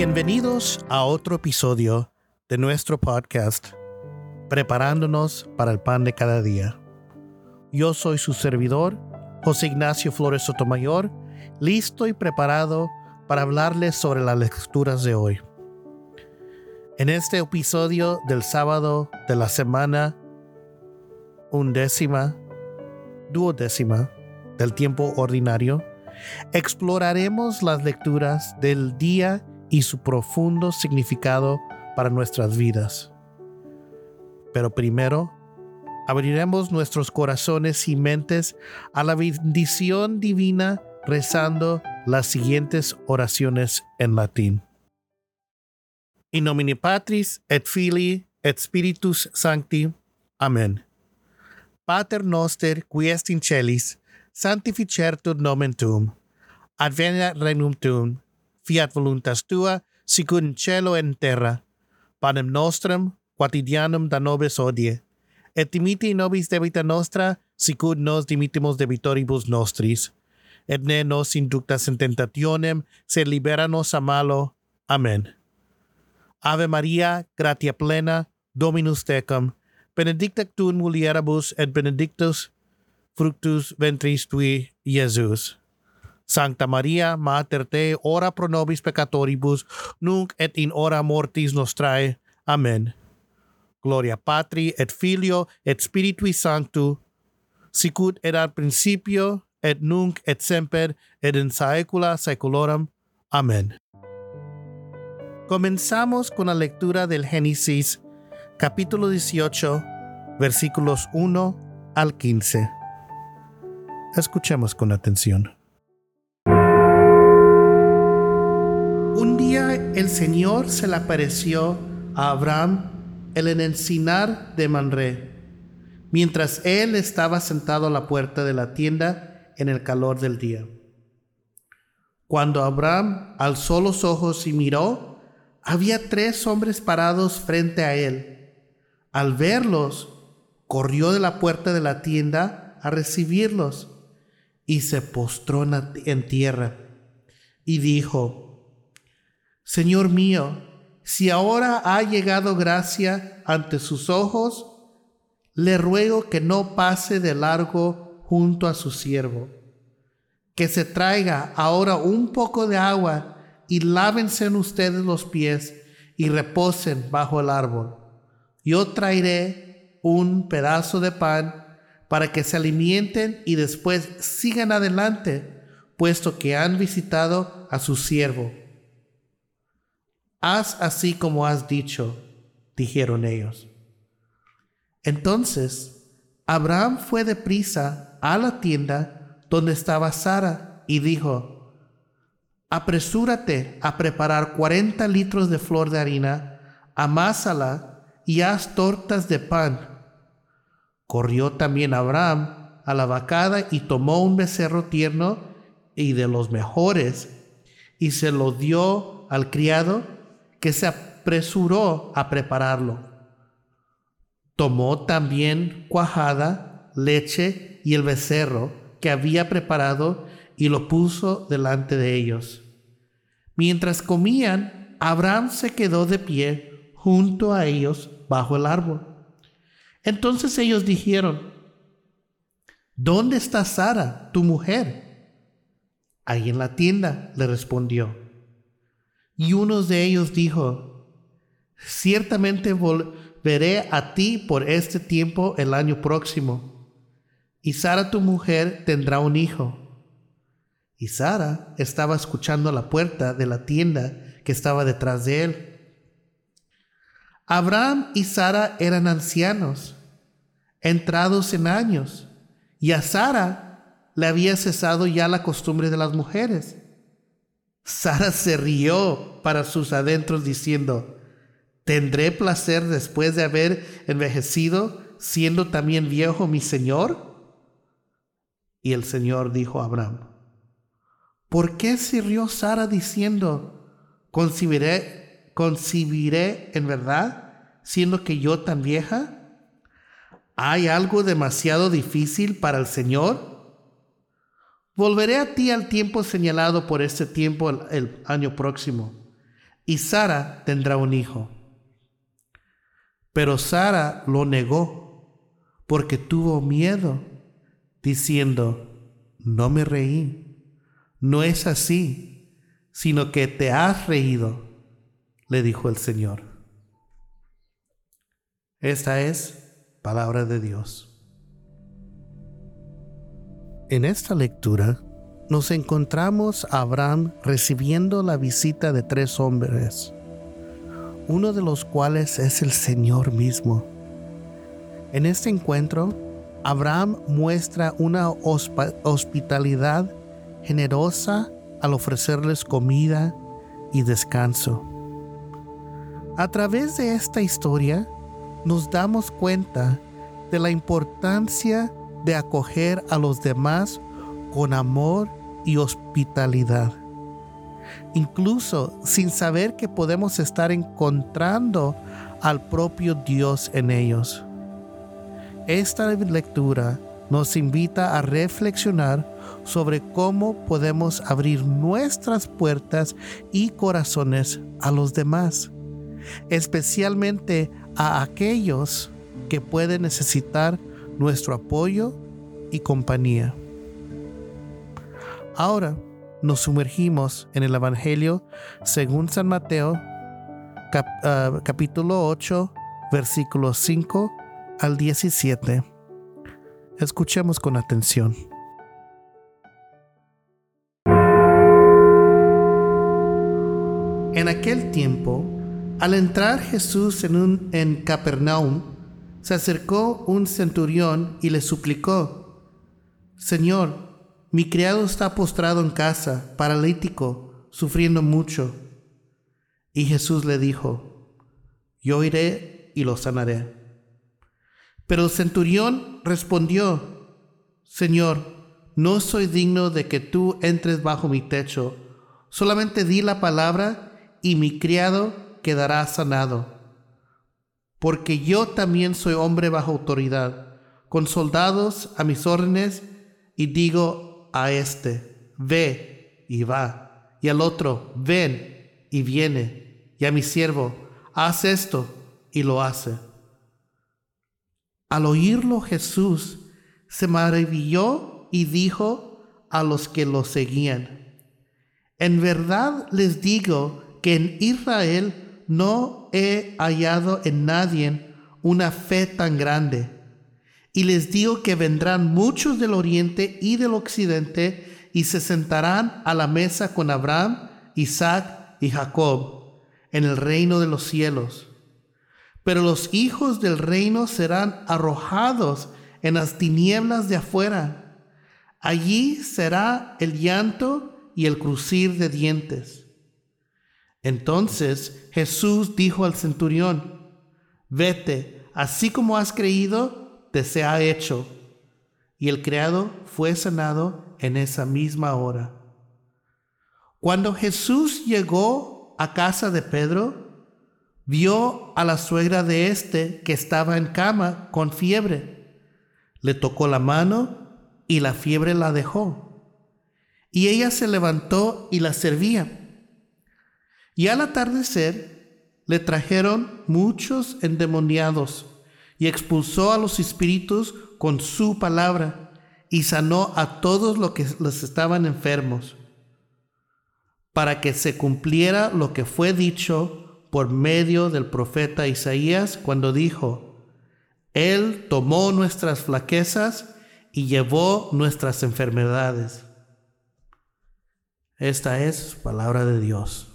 Bienvenidos a otro episodio de nuestro podcast, Preparándonos para el Pan de cada día. Yo soy su servidor, José Ignacio Flores Sotomayor, listo y preparado para hablarles sobre las lecturas de hoy. En este episodio del sábado de la semana undécima, duodécima del tiempo ordinario, exploraremos las lecturas del día y su profundo significado para nuestras vidas. Pero primero, abriremos nuestros corazones y mentes a la bendición divina rezando las siguientes oraciones en latín. In nomine Patris et Filii et Spiritus Sancti. Amen. Pater noster qui est in celis, sanctificetur nomen tuum. Adveniat regnum tuum fiat voluntas tua, sicut in cielo en terra. Panem nostrum quotidianum da nobis odie, et dimiti nobis debita nostra, sicut nos dimittimus debitoribus nostris. Et ne nos inductas in tentationem, sed libera nos a malo. Amen. Ave Maria, gratia plena, Dominus tecum, benedicta tu in mulieribus et benedictus fructus ventris tui, Iesus. Sancta Maria, Mater Dei, ora pro nobis peccatoribus, nunc et in hora mortis nostrae. Amen. Gloria Patri et Filio et Spiritui Sanctu, sicut erat principio et nunc et semper et in saecula saeculorum. Amén. Comenzamos con la lectura del Génesis, capítulo 18, versículos 1 al 15. Escuchemos con atención. El Señor se le apareció a Abraham en el encinar de Manré, mientras él estaba sentado a la puerta de la tienda en el calor del día. Cuando Abraham alzó los ojos y miró, había tres hombres parados frente a él. Al verlos, corrió de la puerta de la tienda a recibirlos y se postró en tierra y dijo, Señor mío, si ahora ha llegado gracia ante sus ojos, le ruego que no pase de largo junto a su siervo, que se traiga ahora un poco de agua y lávense en ustedes los pies y reposen bajo el árbol. Yo traeré un pedazo de pan para que se alimenten y después sigan adelante, puesto que han visitado a su siervo. Haz así como has dicho, dijeron ellos. Entonces Abraham fue deprisa a la tienda donde estaba Sara y dijo, apresúrate a preparar cuarenta litros de flor de harina, amásala y haz tortas de pan. Corrió también Abraham a la vacada y tomó un becerro tierno y de los mejores y se lo dio al criado que se apresuró a prepararlo. Tomó también cuajada, leche y el becerro que había preparado y lo puso delante de ellos. Mientras comían, Abraham se quedó de pie junto a ellos bajo el árbol. Entonces ellos dijeron, ¿Dónde está Sara, tu mujer? Ahí en la tienda, le respondió. Y uno de ellos dijo, ciertamente volveré a ti por este tiempo el año próximo, y Sara tu mujer tendrá un hijo. Y Sara estaba escuchando a la puerta de la tienda que estaba detrás de él. Abraham y Sara eran ancianos, entrados en años, y a Sara le había cesado ya la costumbre de las mujeres. Sara se rió para sus adentros diciendo, ¿tendré placer después de haber envejecido, siendo también viejo mi Señor? Y el Señor dijo a Abraham, ¿por qué se rió Sara diciendo, concibiré, concibiré en verdad, siendo que yo tan vieja? ¿Hay algo demasiado difícil para el Señor? Volveré a ti al tiempo señalado por este tiempo el, año próximo. y Sara tendrá un hijo. Pero Sara lo negó porque tuvo miedo, diciendo, no me reí, no es así, sino que te has reído, le dijo el Señor. Esta es palabra de Dios. En esta lectura nos encontramos a Abraham recibiendo la visita de tres hombres, uno de los cuales es el Señor mismo. En este encuentro, Abraham muestra una hospitalidad generosa al ofrecerles comida y descanso. A través de esta historia, nos damos cuenta de la importancia de acoger a los demás con amor y hospitalidad. Incluso sin saber que podemos estar encontrando al propio Dios en ellos. Esta lectura nos invita a reflexionar sobre cómo podemos abrir nuestras puertas y corazones a los demás, especialmente a aquellos que pueden necesitar nuestro apoyo y compañía. Ahora nos sumergimos en el Evangelio según San Mateo, ah, capítulo 8, versículos 5 al 17. Escuchemos con atención. En aquel tiempo, al entrar Jesús en, un, en Capernaum, se acercó un centurión y le suplicó, Señor, mi criado está postrado en casa, paralítico, sufriendo mucho. Y Jesús le dijo, yo iré y lo sanaré. Pero el centurión respondió, Señor, no soy digno de que tú entres bajo mi techo, solamente di la palabra y mi criado quedará sanado. Porque yo también soy hombre bajo autoridad, con soldados a mis órdenes, y digo a este, ve y va, y al otro, ven y viene, y a mi siervo, haz esto y lo hace. Al oírlo Jesús se maravilló y dijo a los que lo seguían, en verdad les digo que en Israel no he hallado en nadie una fe tan grande y les digo que vendrán muchos del oriente y del occidente y se sentarán a la mesa con Abraham, Isaac y Jacob en el reino de los cielos. Pero los hijos del reino serán arrojados en las tinieblas de afuera. Allí será el llanto y el crucir de dientes. Entonces Jesús dijo al centurión, vete, así como has creído, te se ha hecho. Y el criado fue sanado en esa misma hora. Cuando Jesús llegó a casa de Pedro, vio a la suegra de éste que estaba en cama con fiebre. Le tocó la mano y la fiebre la dejó. Y ella se levantó y la servía. Y al atardecer le trajeron muchos endemoniados y expulsó a los espíritus con su palabra y sanó a todos los que les estaban enfermos, para que se cumpliera lo que fue dicho por medio del profeta Isaías cuando dijo, Él tomó nuestras flaquezas y llevó nuestras enfermedades. Esta es palabra de Dios.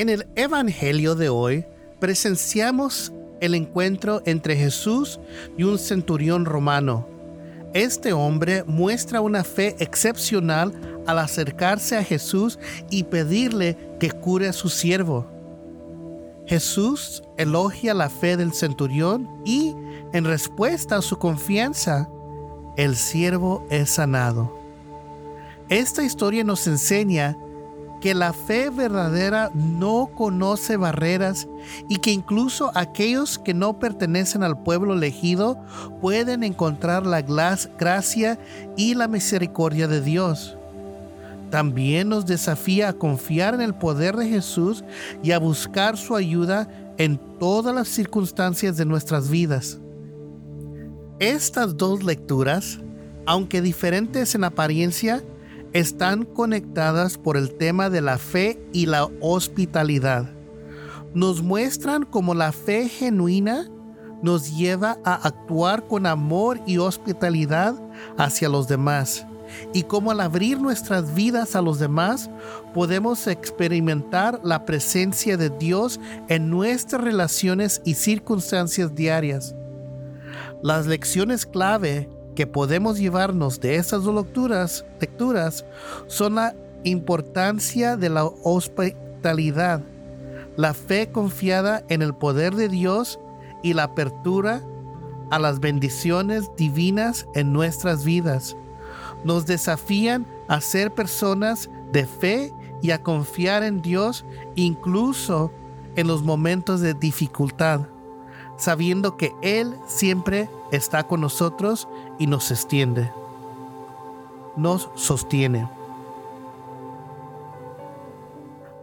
En el Evangelio de hoy presenciamos el encuentro entre Jesús y un centurión romano. Este hombre muestra una fe excepcional al acercarse a Jesús y pedirle que cure a su siervo. Jesús elogia la fe del centurión y, en respuesta a su confianza, el siervo es sanado. Esta historia nos enseña que la fe verdadera no conoce barreras y que incluso aquellos que no pertenecen al pueblo elegido pueden encontrar la gracia y la misericordia de Dios. también nos desafía a confiar en el poder de Jesús y a buscar su ayuda en todas las circunstancias de nuestras vidas. Estas dos lecturas, aunque diferentes en apariencia, están conectadas por el tema de la fe y la hospitalidad. Nos muestran cómo la fe genuina nos lleva a actuar con amor y hospitalidad hacia los demás y cómo al abrir nuestras vidas a los demás podemos experimentar la presencia de Dios en nuestras relaciones y circunstancias diarias. Las lecciones clave que podemos llevarnos de estas dos lecturas, lecturas son la importancia de la hospitalidad, la fe confiada en el poder de Dios y la apertura a las bendiciones divinas en nuestras vidas. Nos desafían a ser personas de fe y a confiar en Dios incluso en los momentos de dificultad, sabiendo que Él siempre está con nosotros y nos extiende, nos sostiene.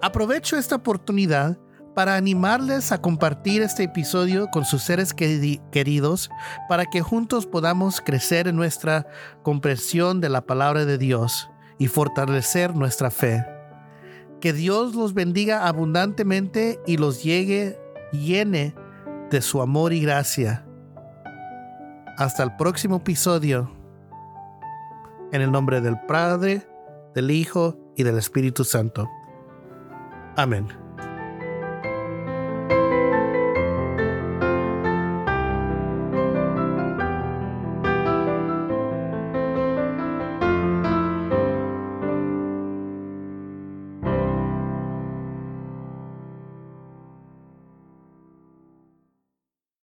Aprovecho esta oportunidad para animarles a compartir este episodio con sus seres queridos para que juntos podamos crecer en nuestra comprensión de la palabra de Dios y fortalecer nuestra fe. Que Dios los bendiga abundantemente y los llegue llene de su amor y gracia. Hasta el próximo episodio. En el nombre del Padre, del Hijo y del Espíritu Santo. Amén.